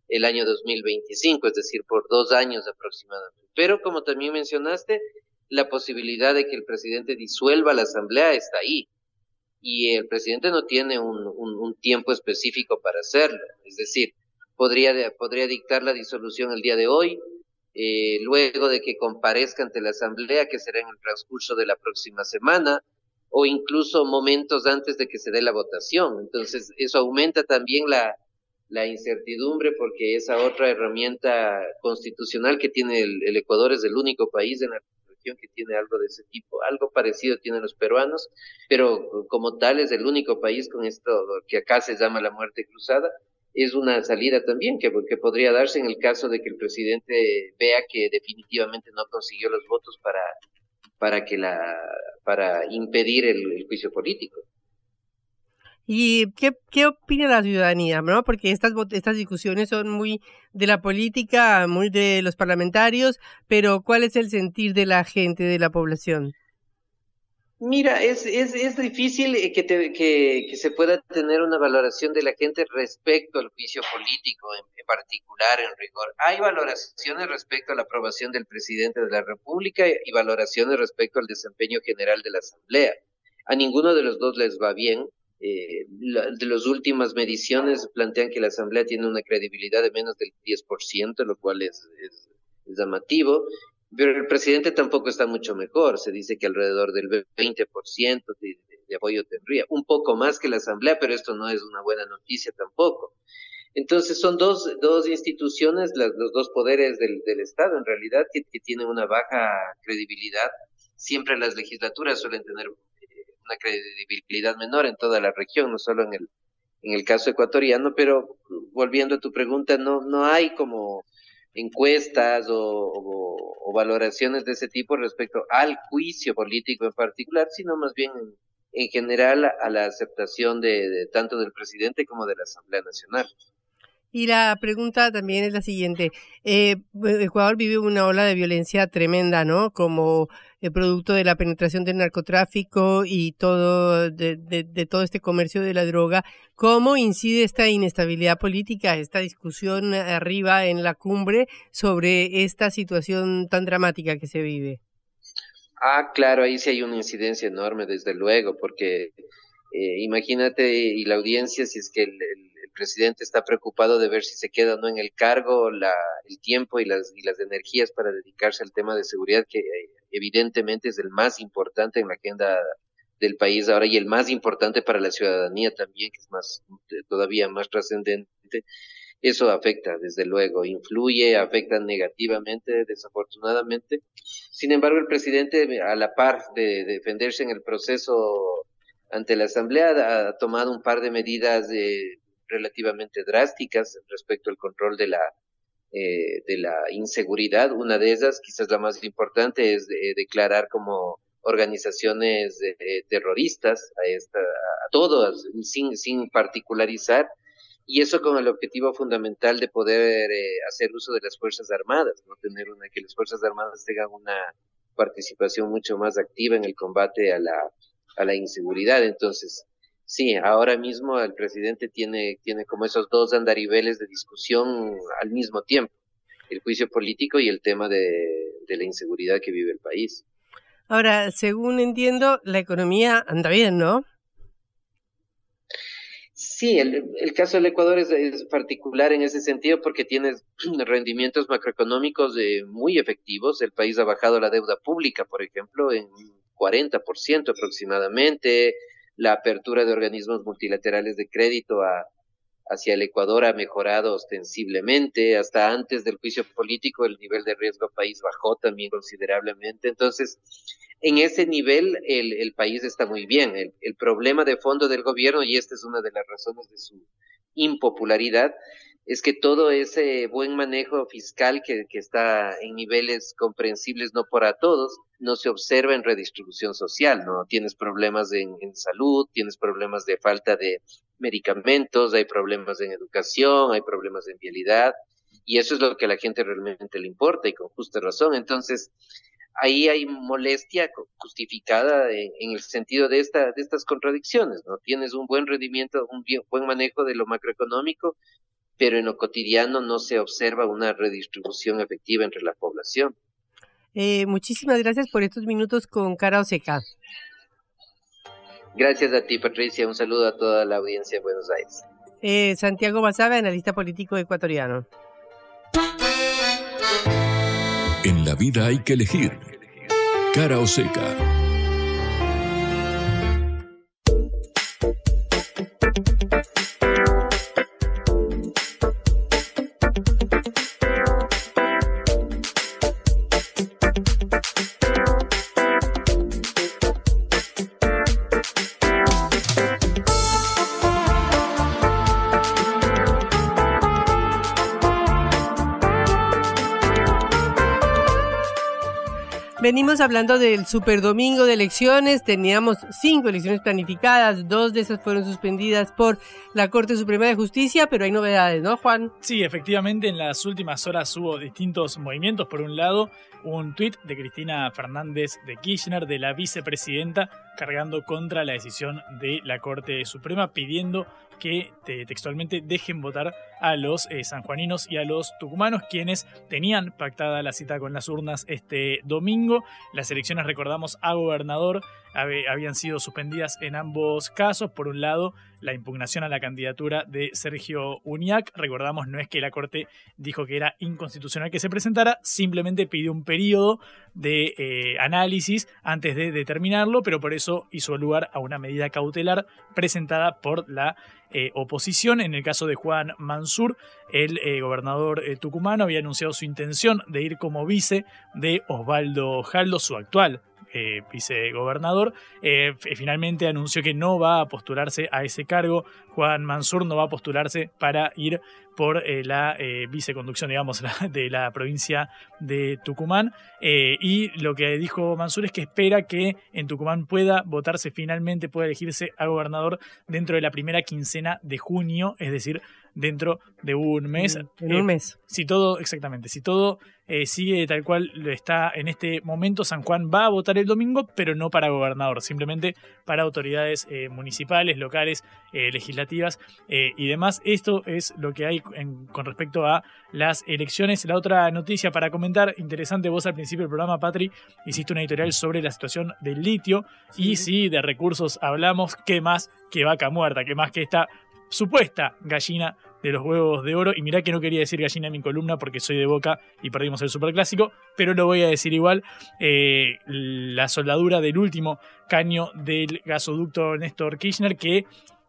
el año 2025, es decir, por dos años aproximadamente. Pero como también mencionaste, la posibilidad de que el presidente disuelva la asamblea está ahí. Y el presidente no tiene un, un, tiempo específico para hacerlo. Es decir, podría, podría dictar la disolución el día de hoy, eh, luego de que comparezca ante la asamblea, que será en el transcurso de la próxima semana, o incluso momentos antes de que se dé la votación. Entonces, eso aumenta también la, incertidumbre porque esa otra herramienta constitucional que tiene el, Ecuador es el único país en la región que tiene algo de ese tipo, algo parecido tienen los peruanos, pero como tal es el único país con esto que acá se llama la muerte cruzada, es una salida también que, que podría darse en el caso de que el presidente vea que definitivamente no consiguió los votos para para que la para impedir el juicio político. ¿Y qué, qué opina la ciudadanía? ¿no? Porque estas, estas discusiones son muy de la política, muy de los parlamentarios, pero ¿cuál es el sentir de la gente, de la población? Mira, es, es, es difícil eh, que, que, que, se pueda tener una valoración de la gente respecto al juicio político en, particular, en rigor. Hay valoraciones respecto a la aprobación del presidente de la República y valoraciones respecto al desempeño general de la Asamblea. A ninguno de los dos les va bien. Eh, la, de las últimas mediciones plantean que la Asamblea tiene una credibilidad de menos del 10%, lo cual es, es llamativo. Pero el presidente tampoco está mucho mejor. Se dice que alrededor del 20% de, de, apoyo tendría. Un poco más que la Asamblea, pero esto no es una buena noticia tampoco. Entonces son dos, dos instituciones, las, los dos poderes del, del Estado en realidad, que, que, tienen una baja credibilidad. Siempre las legislaturas suelen tener una credibilidad menor en toda la región, no solo en el, en el caso ecuatoriano, pero volviendo a tu pregunta, no, no hay como encuestas o, valoraciones de ese tipo respecto al juicio político en particular, sino más bien en, en general a, la aceptación de, tanto del presidente como de la Asamblea Nacional. Y la pregunta también es la siguiente. Eh, Ecuador vive una ola de violencia tremenda, ¿no? Como producto de la penetración del narcotráfico y todo de, todo este comercio de la droga. ¿Cómo incide esta inestabilidad política, esta discusión arriba en la cumbre sobre esta situación tan dramática que se vive? Ah, claro, ahí sí hay una incidencia enorme, desde luego, porque eh, imagínate y la audiencia si es que el presidente está preocupado de ver si se queda o no en el cargo, la, el tiempo y las, y las energías para dedicarse al tema de seguridad, que evidentemente es el más importante en la agenda del país ahora y el más importante para la ciudadanía también, que es más todavía más trascendente. Eso afecta, desde luego, influye, afecta negativamente, desafortunadamente. Sin embargo, el presidente, a la par de defenderse en el proceso ante la Asamblea, ha tomado un par de medidas de relativamente drásticas respecto al control de la eh, de la inseguridad. Una de esas, quizás la más importante, es de, declarar como organizaciones eh, terroristas a, esta, a todas, sin, sin particularizar, y eso con el objetivo fundamental de poder eh, hacer uso de las Fuerzas Armadas, no tener una, que las Fuerzas Armadas tengan una participación mucho más activa en el combate a la, a la inseguridad. Entonces, Sí, ahora mismo el presidente tiene, tiene como esos dos andariveles de discusión al mismo tiempo, el juicio político y el tema de, de la inseguridad que vive el país. Ahora, según entiendo, la economía anda bien, ¿no? Sí, el, el caso del Ecuador es, es, particular en ese sentido porque tiene rendimientos macroeconómicos de muy efectivos. El país ha bajado la deuda pública, por ejemplo, en 40% aproximadamente la apertura de organismos multilaterales de crédito a, hacia el Ecuador ha mejorado ostensiblemente. Hasta antes del juicio político, el nivel de riesgo país bajó también considerablemente. Entonces, en ese nivel, el, el país está muy bien. El, el, problema de fondo del gobierno, y esta es una de las razones de su impopularidad, es que todo ese buen manejo fiscal que, está en niveles comprensibles no para todos, no se observa en redistribución social, ¿no? Tienes problemas en, salud, tienes problemas de falta de medicamentos, hay problemas en educación, hay problemas en vialidad, y eso es lo que a la gente realmente le importa y con justa razón. Entonces, ahí hay molestia justificada en, en, el sentido de, esta, de estas contradicciones, ¿no? Tienes un buen rendimiento, un buen manejo de lo macroeconómico, pero en lo cotidiano no se observa una redistribución efectiva entre la población. Eh, muchísimas gracias por estos minutos con Cara Oseca. Gracias a ti, Patricia. Un saludo a toda la audiencia de Buenos Aires. Eh, Santiago Basabe, analista político ecuatoriano. En la vida hay que elegir. Cara o seca. Venimos hablando del super domingo de elecciones, teníamos cinco elecciones planificadas, dos de esas fueron suspendidas por la Corte Suprema de Justicia, pero hay novedades, ¿no, Juan? Sí, efectivamente, en las últimas horas hubo distintos movimientos. Por un lado, un tuit de Cristina Fernández de Kirchner, de la vicepresidenta, cargando contra la decisión de la Corte Suprema, pidiendo que textualmente dejen votar a los eh, sanjuaninos y a los tucumanos, quienes tenían pactada la cita con las urnas este domingo. Las elecciones, recordamos, a gobernador habían sido suspendidas en ambos casos. Por un lado, la impugnación a la candidatura de Sergio Uñac. Recordamos, no es que la Corte dijo que era inconstitucional que se presentara, simplemente pidió un periodo de eh, análisis antes de determinarlo, pero por eso hizo lugar a una medida cautelar presentada por la eh, oposición. En el caso de Juan Mansur, el eh, gobernador tucumano había anunciado su intención de ir como vice de Osvaldo Jaldo, su actual eh, vicegobernador, eh, finalmente anunció que no va a postularse a ese cargo. Juan Mansur no va a postularse para ir por eh, la viceconducción, digamos, de la provincia de Tucumán. y lo que dijo Mansur es que espera que en Tucumán pueda votarse finalmente, pueda elegirse a gobernador dentro de la primera quincena de junio, es decir, dentro de un mes. En un mes. Si todo, exactamente, si todo eh, sigue tal cual está en este momento. San Juan va a votar el domingo, pero no para gobernador, simplemente para autoridades eh, municipales, locales, eh, legislativas y demás. Esto es lo que hay con respecto a las elecciones. La otra noticia para comentar, interesante, vos al principio del programa, Patri, hiciste una editorial sobre la situación del litio y si de recursos hablamos, ¿qué más que vaca muerta? ¿Qué más que esta supuesta gallina de los huevos de oro. Y mirá que no quería decir gallina en mi columna porque soy de boca y perdimos el superclásico, pero lo voy a decir igual. Eh, la soldadura del último caño del gasoducto Néstor Kirchner que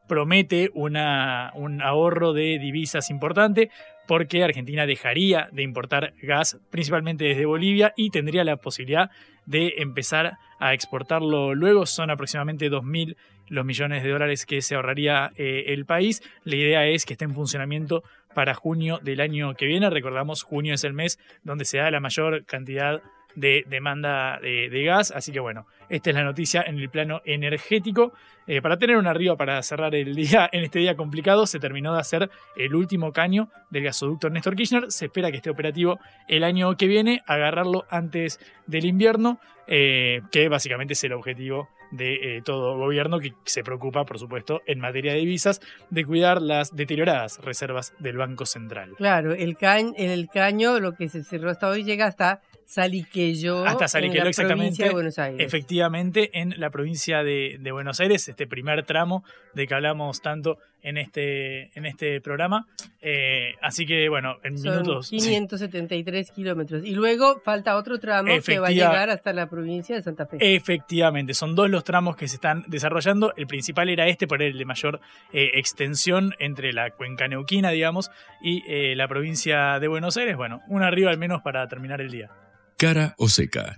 promete una, un ahorro de divisas importante porque Argentina dejaría de importar gas principalmente desde Bolivia y tendría la posibilidad de empezar a exportarlo luego. Son aproximadamente 2.000 los millones de dólares que se ahorraría eh, el país. La idea es que esté en funcionamiento para junio del año que viene. Recordamos, junio es el mes donde se da la mayor cantidad de demanda de, gas. Así que bueno, esta es la noticia en el plano energético. Eh, para tener una arriba para cerrar el día, en este día complicado, se terminó de hacer el último caño del gasoducto Néstor Kirchner. Se espera que esté operativo el año que viene, agarrarlo antes del invierno, eh, que básicamente es el objetivo de eh, todo gobierno que se preocupa, por supuesto, en materia de divisas, de cuidar las deterioradas reservas del Banco Central. Claro, el, el caño, lo que se cerró hasta hoy, llega hasta Saliquello. Hasta Saliquello, exactamente. De Buenos Aires. Efectivamente, en la provincia de, Buenos Aires, este primer tramo de que hablamos tanto en este, en este programa. Eh, así que, bueno, en Son minutos. 573 kilómetros. Y luego falta otro tramo que va a llegar hasta la provincia de Santa Fe. Efectivamente, son dos los tramos que se están desarrollando. El principal era este, por el de mayor eh, extensión entre la cuenca neuquina, digamos, y eh, la provincia de Buenos Aires. Bueno, un arriba al menos para terminar el día cara o seca.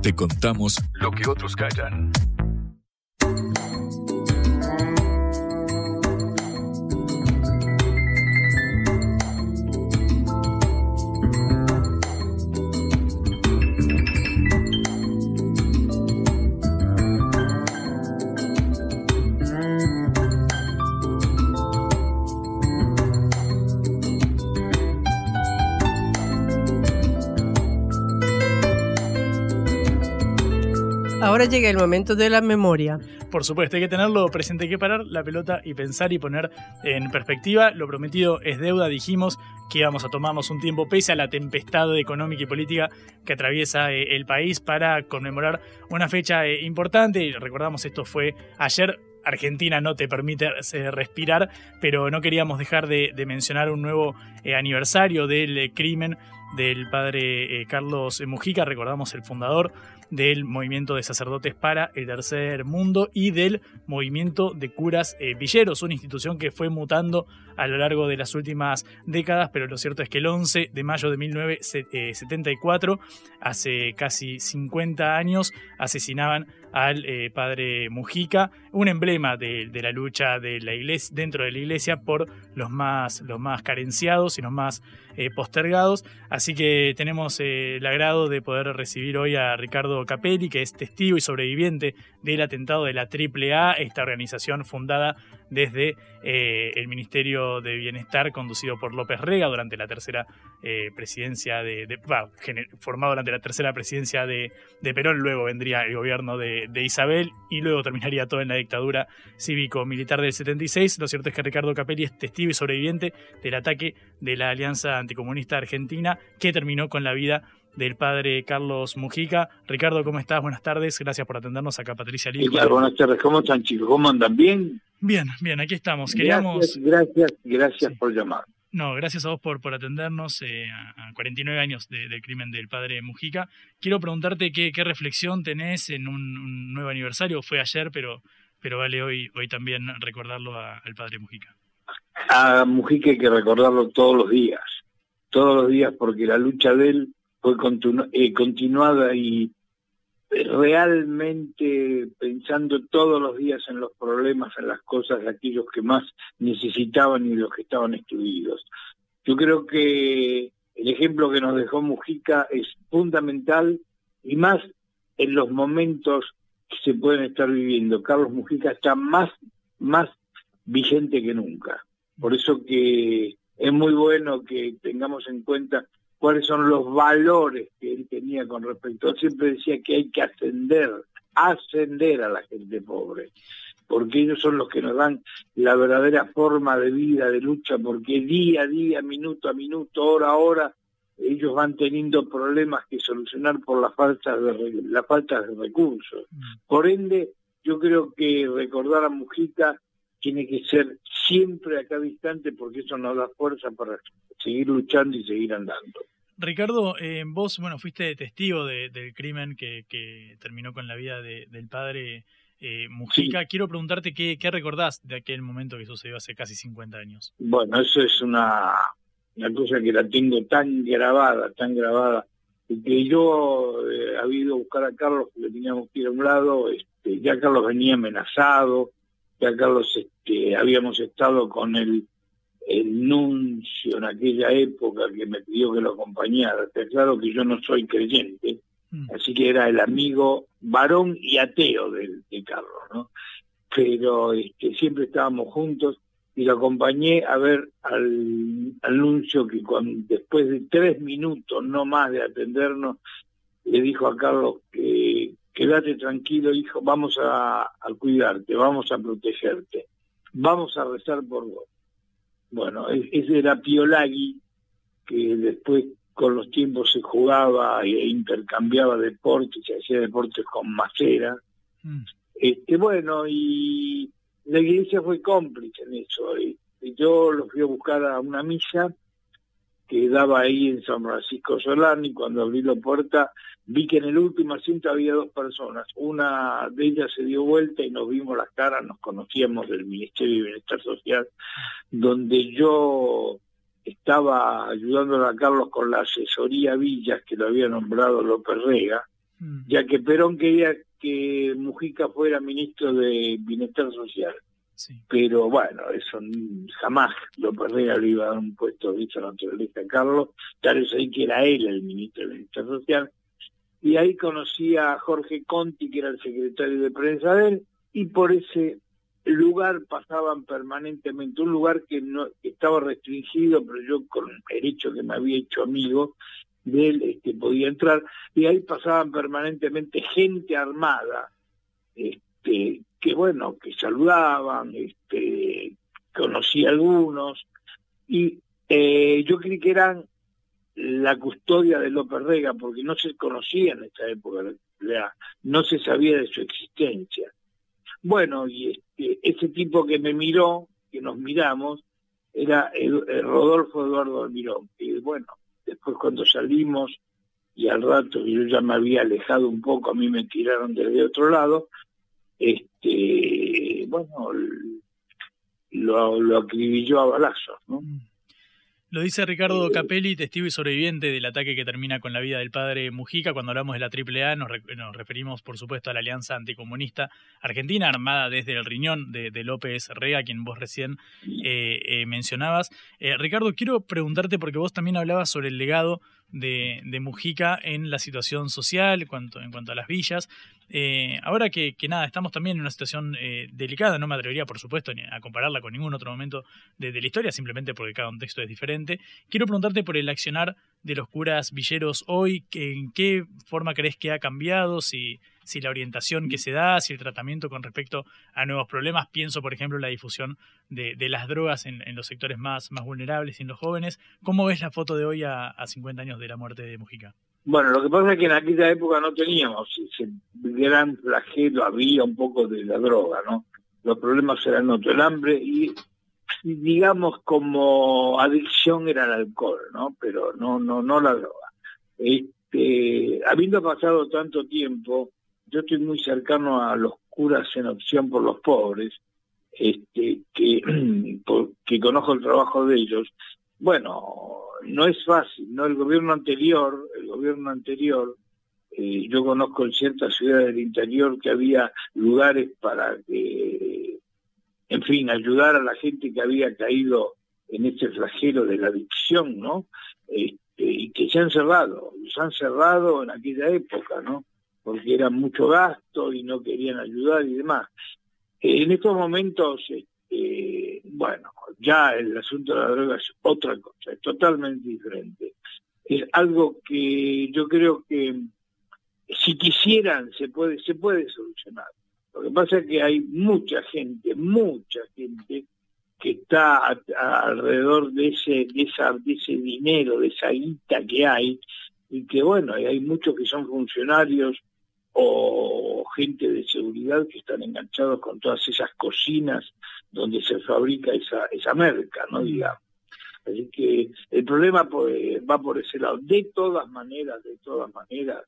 Te contamos lo que otros callan. Ahora llega el momento de la memoria. Por supuesto, hay que tenerlo presente, hay que parar la pelota y pensar y poner en perspectiva. Lo prometido es deuda, dijimos que íbamos a tomarnos un tiempo pese a la tempestad económica y política que atraviesa eh, el país para conmemorar una fecha eh, importante. Recordamos, esto fue ayer, Argentina no te permite eh, respirar, pero no queríamos dejar de, mencionar un nuevo aniversario del crimen del padre Carlos Mujica, recordamos el fundador del movimiento de sacerdotes para el tercer mundo y del movimiento de curas eh, villeros, una institución que fue mutando a lo largo de las últimas décadas, pero lo cierto es que el 11 de mayo de 1974, hace casi 50 años, asesinaban al eh, padre Mujica, un emblema de, la lucha de la iglesia, dentro de la iglesia por los más, los más carenciados y los más eh, postergados. Así que tenemos eh, el agrado de poder recibir hoy a Ricardo Capelli, que es testigo y sobreviviente del atentado de la AAA, esta organización fundada desde eh, el Ministerio de Bienestar conducido por López Rega durante la tercera presidencia de, formado durante la tercera presidencia de, Perón, luego vendría el gobierno de, Isabel y luego terminaría todo en la dictadura cívico-militar del 76. Lo cierto es que Ricardo Capelli es testigo y sobreviviente del ataque de la Alianza Anticomunista Argentina que terminó con la vida del padre Carlos Mujica. Ricardo, ¿cómo estás? Buenas tardes. Gracias por atendernos acá, Patricia Lee. buenas tardes. ¿Cómo están, chicos? ¿Cómo andan? ¿Bien? Bien, bien, aquí estamos. Queríamos... Gracias, gracias, por llamar. No, gracias a vos por, por atendernos eh, a 49 años del crimen del padre Mujica. Quiero preguntarte qué, qué reflexión tenés en un, nuevo aniversario. Fue ayer, pero, pero vale hoy, hoy también recordarlo al padre Mujica. A Mujica hay que recordarlo todos los días, todos los días, porque la lucha de él fue eh, continuada y realmente pensando todos los días en los problemas, en las cosas de aquellos que más necesitaban y los que estaban excluidos. Yo creo que el ejemplo que nos dejó Mujica es fundamental y más en los momentos que se pueden estar viviendo. Carlos Mujica está más, más vigente que nunca. Por eso que es muy bueno que tengamos en cuenta cuáles son los valores que él tenía con respecto. Él siempre decía que hay que ascender, ascender a la gente pobre, porque ellos son los que nos dan la verdadera forma de vida, de lucha, porque día a día, minuto a minuto, hora a hora, ellos van teniendo problemas que solucionar por la falta de, la falta de recursos. Mm. Por ende, yo creo que recordar a Mujica tiene que ser siempre a cada instante porque eso nos da fuerza para seguir luchando y seguir andando. Ricardo, eh, vos, bueno, fuiste testigo del crimen que, terminó con la vida del padre eh, Mujica. Quiero preguntarte qué, recordás de aquel momento que sucedió hace casi 50 años. Bueno, eso es una, una cosa que la tengo tan grabada, tan grabada, que yo eh, había ido a buscar a Carlos, que le teníamos que ir a un lado, este, ya Carlos venía amenazado, ya Carlos este, habíamos estado con el el nuncio en aquella época que me pidió que lo acompañara. Está claro que yo no soy creyente, mm. así que era el amigo varón y ateo de, Carlos, ¿no? Pero este, siempre estábamos juntos y lo acompañé a ver al, nuncio que después de tres minutos, no más de atendernos, le dijo a Carlos que quédate tranquilo, hijo, vamos a, a cuidarte, vamos a protegerte, vamos a rezar por vos bueno, e-, ese era Piolagui, que después con los tiempos se jugaba e intercambiaba deportes, se hacía deportes con Macera. Mm. Este, bueno, y la iglesia fue cómplice en eso. Y, yo lo fui a buscar a una misa que daba ahí en San Francisco Solano y cuando abrí la puerta vi que en el último asiento había dos personas. Una de ellas se dio vuelta y nos vimos las caras, nos conocíamos del Ministerio de Bienestar Social, donde yo estaba ayudando a Carlos con la asesoría Villas, que lo había nombrado López Rega, mm. ya que Perón quería que Mujica fuera ministro de Bienestar Social. Pero bueno, eso jamás López Rega le iba a dar un puesto de esa naturaleza a Carlos, tal vez ahí que era él el ministro de Bienestar Social, y ahí conocí a Jorge Conti, que era el secretario de prensa de él, y por ese lugar pasaban permanentemente, un lugar que no estaba restringido, pero yo con el hecho que me había hecho amigo de él, este, podía entrar, y ahí pasaban permanentemente gente armada, este, que bueno, que saludaban, este, conocí a algunos, y eh, yo creí que eran la custodia de López Rega, porque no se conocía en esta época, no se sabía de su existencia. Bueno, y este, ese tipo que me miró, que nos miramos, era el, Rodolfo Eduardo Almirón. Y bueno, después cuando salimos y al rato yo ya me había alejado un poco, a mí me tiraron desde otro lado, este, bueno, lo, lo acribilló a balazos, ¿no? Mm. Lo dice Ricardo Capelli, testigo y sobreviviente del ataque que termina con la vida del padre Mujica. Cuando hablamos de la AAA nos, nos referimos, por supuesto, a la Alianza Anticomunista Argentina, armada desde el riñón de, López Rega, quien vos recién eh, eh, mencionabas. Eh, Ricardo, quiero preguntarte, porque vos también hablabas sobre el legado de, de Mujica en la situación social, cuanto, en cuanto a las villas. Eh, ahora que, nada, estamos también en una situación eh, delicada, no me atrevería, por supuesto, a compararla con ningún otro momento de, la historia, simplemente porque cada contexto es diferente. Quiero preguntarte por el accionar de los curas villeros hoy, en qué forma crees que ha cambiado, si, si la orientación que se da, si el tratamiento con respecto a nuevos problemas. Pienso, por ejemplo, en la difusión de, de las drogas en, en, los sectores más, más vulnerables y en los jóvenes. ¿Cómo ves la foto de hoy a, a 50 años de la muerte de Mujica? Bueno, lo que pasa es que en aquella época no teníamos ese gran flagelo, había un poco de la droga, ¿no? Los problemas eran otro, el hambre y, digamos como adicción era el alcohol, ¿no? Pero no, no, no la droga. Este, habiendo pasado tanto tiempo, yo estoy muy cercano a los curas en opción por los pobres, este, que, que conozco el trabajo de ellos. Bueno, no es fácil, ¿no? El gobierno anterior, el gobierno anterior, eh, yo conozco en ciertas ciudades del interior que había lugares para que, en fin, ayudar a la gente que había caído en este flagelo de la adicción, ¿no? Este, y que se han cerrado, se han cerrado en aquella época, ¿no? Porque era mucho gasto y no querían ayudar y demás. En estos momentos, bueno, ya el asunto de la droga es otra cosa, es totalmente diferente. Es algo que yo creo que si quisieran se puede, se puede solucionar. Lo que pasa es que hay mucha gente, mucha gente que está alrededor de ese, de, esa, de ese dinero, de esa guita que hay, y que bueno, hay muchos que son funcionarios o gente de seguridad que están enganchados con todas esas cocinas donde se fabrica esa, esa merca, ¿no? Digamos. Así que el problema pues, va por ese lado. De todas maneras, de todas maneras,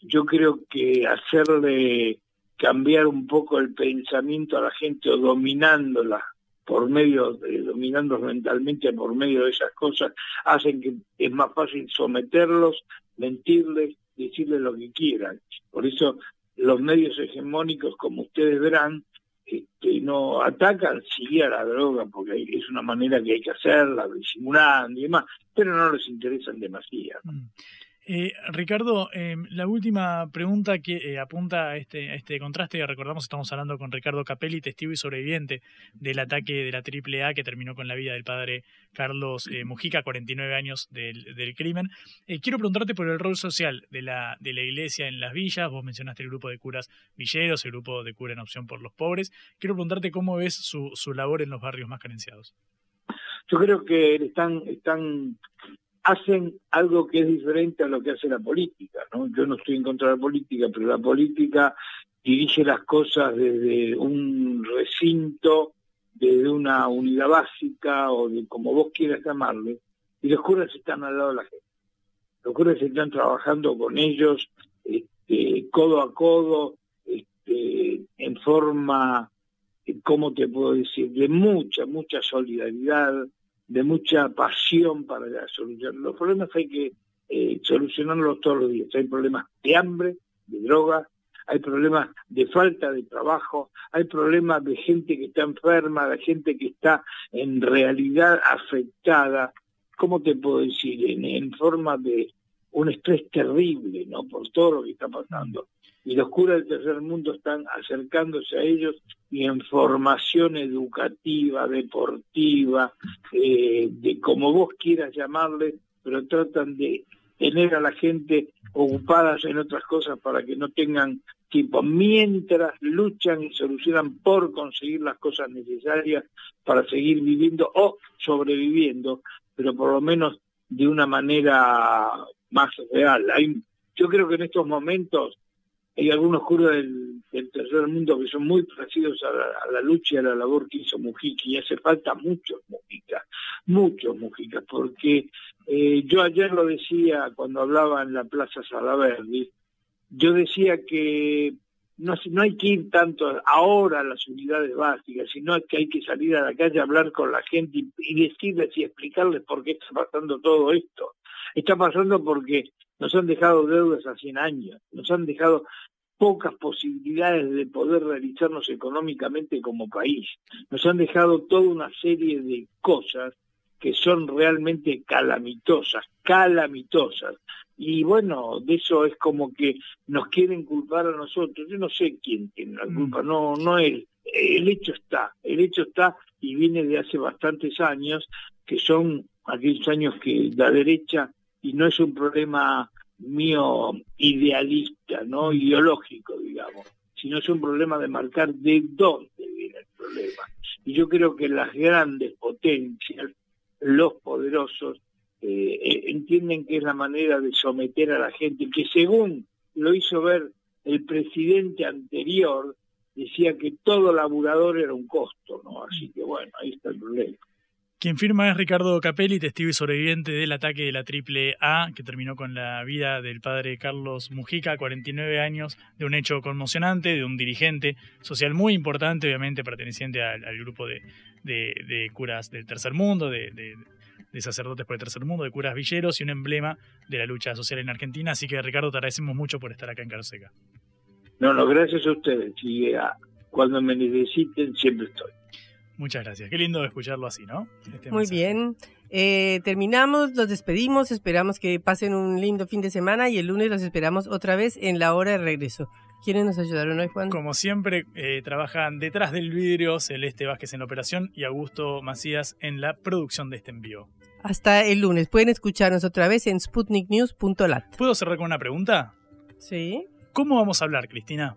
yo creo que hacerle cambiar un poco el pensamiento a la gente o dominándola por medio de dominándolos mentalmente por medio de esas cosas, hacen que es más fácil someterlos, mentirles, decirles lo que quieran. Por eso los medios hegemónicos, como ustedes verán, este, no atacan sí a la droga, porque es una manera que hay que hacerla, disimulando y demás, pero no les interesan demasiado. Mm. Eh, Ricardo, eh, la última pregunta que eh, apunta a este, a este contraste, recordamos estamos hablando con Ricardo Capelli, testigo y sobreviviente del ataque de la AAA que terminó con la vida del padre Carlos eh, Mujica, 49 años del, crimen. quiero preguntarte por el rol social de la, de la iglesia en las villas, vos mencionaste el grupo de curas villeros, el grupo de cura en opción por los pobres. Quiero preguntarte cómo ves su, su labor en los barrios más carenciados. Yo creo que están, están hacen algo que es diferente a lo que hace la política, ¿no? Yo no estoy en contra de la política, pero la política dirige las cosas desde un recinto, desde una unidad básica o de como vos quieras llamarle, y los curas están al lado de la gente. Los curas están trabajando con ellos este, codo a codo, este, en forma, ¿cómo te puedo decir?, de mucha, mucha solidaridad, de mucha pasión para solucionar. Los problemas hay que eh, solucionarlos todos los días. Hay problemas de hambre, de droga, hay problemas de falta de trabajo, hay problemas de gente que está enferma, de gente que está en realidad afectada, ¿cómo te puedo decir? En, en forma de un estrés terrible, ¿no? Por todo lo que está pasando. Y los curas del tercer mundo están acercándose a ellos y en formación educativa, deportiva, eh, de como vos quieras llamarle, pero tratan de tener a la gente ocupadas en otras cosas para que no tengan tiempo, mientras luchan y solucionan por conseguir las cosas necesarias para seguir viviendo o sobreviviendo, pero por lo menos de una manera más real. Hay, yo creo que en estos momentos hay algunos curas del, tercer mundo que son muy parecidos a la, a la, lucha y a la labor que hizo Mujica y hace falta muchos Mujica, muchos Mujica, porque eh, yo ayer lo decía cuando hablaba en la Plaza Salaverdi, yo decía que no, hay que ir tanto ahora a las unidades básicas, sino que hay que salir a la calle a hablar con la gente y decirles y explicarles por qué está pasando todo esto. Está pasando porque nos han dejado deudas a 100 años, nos han dejado pocas posibilidades de poder realizarnos económicamente como país, nos han dejado toda una serie de cosas que son realmente calamitosas, calamitosas. Y bueno, de eso es como que nos quieren culpar a nosotros. Yo no sé quién tiene la culpa, no, no él. El hecho está, el hecho está y viene de hace bastantes años, que son aquellos años que la derecha, y no es un problema mío idealista, no ideológico, digamos, sino es un problema de marcar de dónde viene el problema. Y yo creo que las grandes potencias, los poderosos, eh, eh, entienden que es la manera de someter a la gente, que según lo hizo ver el presidente anterior, decía que todo laburador era un costo, ¿no? Así que bueno, ahí está el problema. Quien firma es Ricardo Capelli, testigo y sobreviviente del ataque de la Triple A, que terminó con la vida del padre Carlos Mujica, 49 años, de un hecho conmocionante, de un dirigente social muy importante, obviamente perteneciente al, grupo de, curas del tercer mundo, de, sacerdotes por el tercer mundo, de curas villeros y un emblema de la lucha social en Argentina. Así que Ricardo, te agradecemos mucho por estar acá en Carseca. No, no, gracias a ustedes. Y cuando me necesiten, siempre estoy. Muchas gracias. Qué lindo escucharlo así, ¿no? Este Muy bien. Eh, terminamos, los despedimos, esperamos que pasen un lindo fin de semana y el lunes los esperamos otra vez en la hora de regreso. ¿Quiénes nos ayudaron hoy, Juan? Como siempre, eh, trabajan detrás del vidrio Celeste Vázquez en la operación y Augusto Macías en la producción de este envío. Hasta el lunes. Pueden escucharnos otra vez en sputniknews.lat. ¿Puedo cerrar con una pregunta? Sí. ¿Cómo vamos a hablar, Cristina?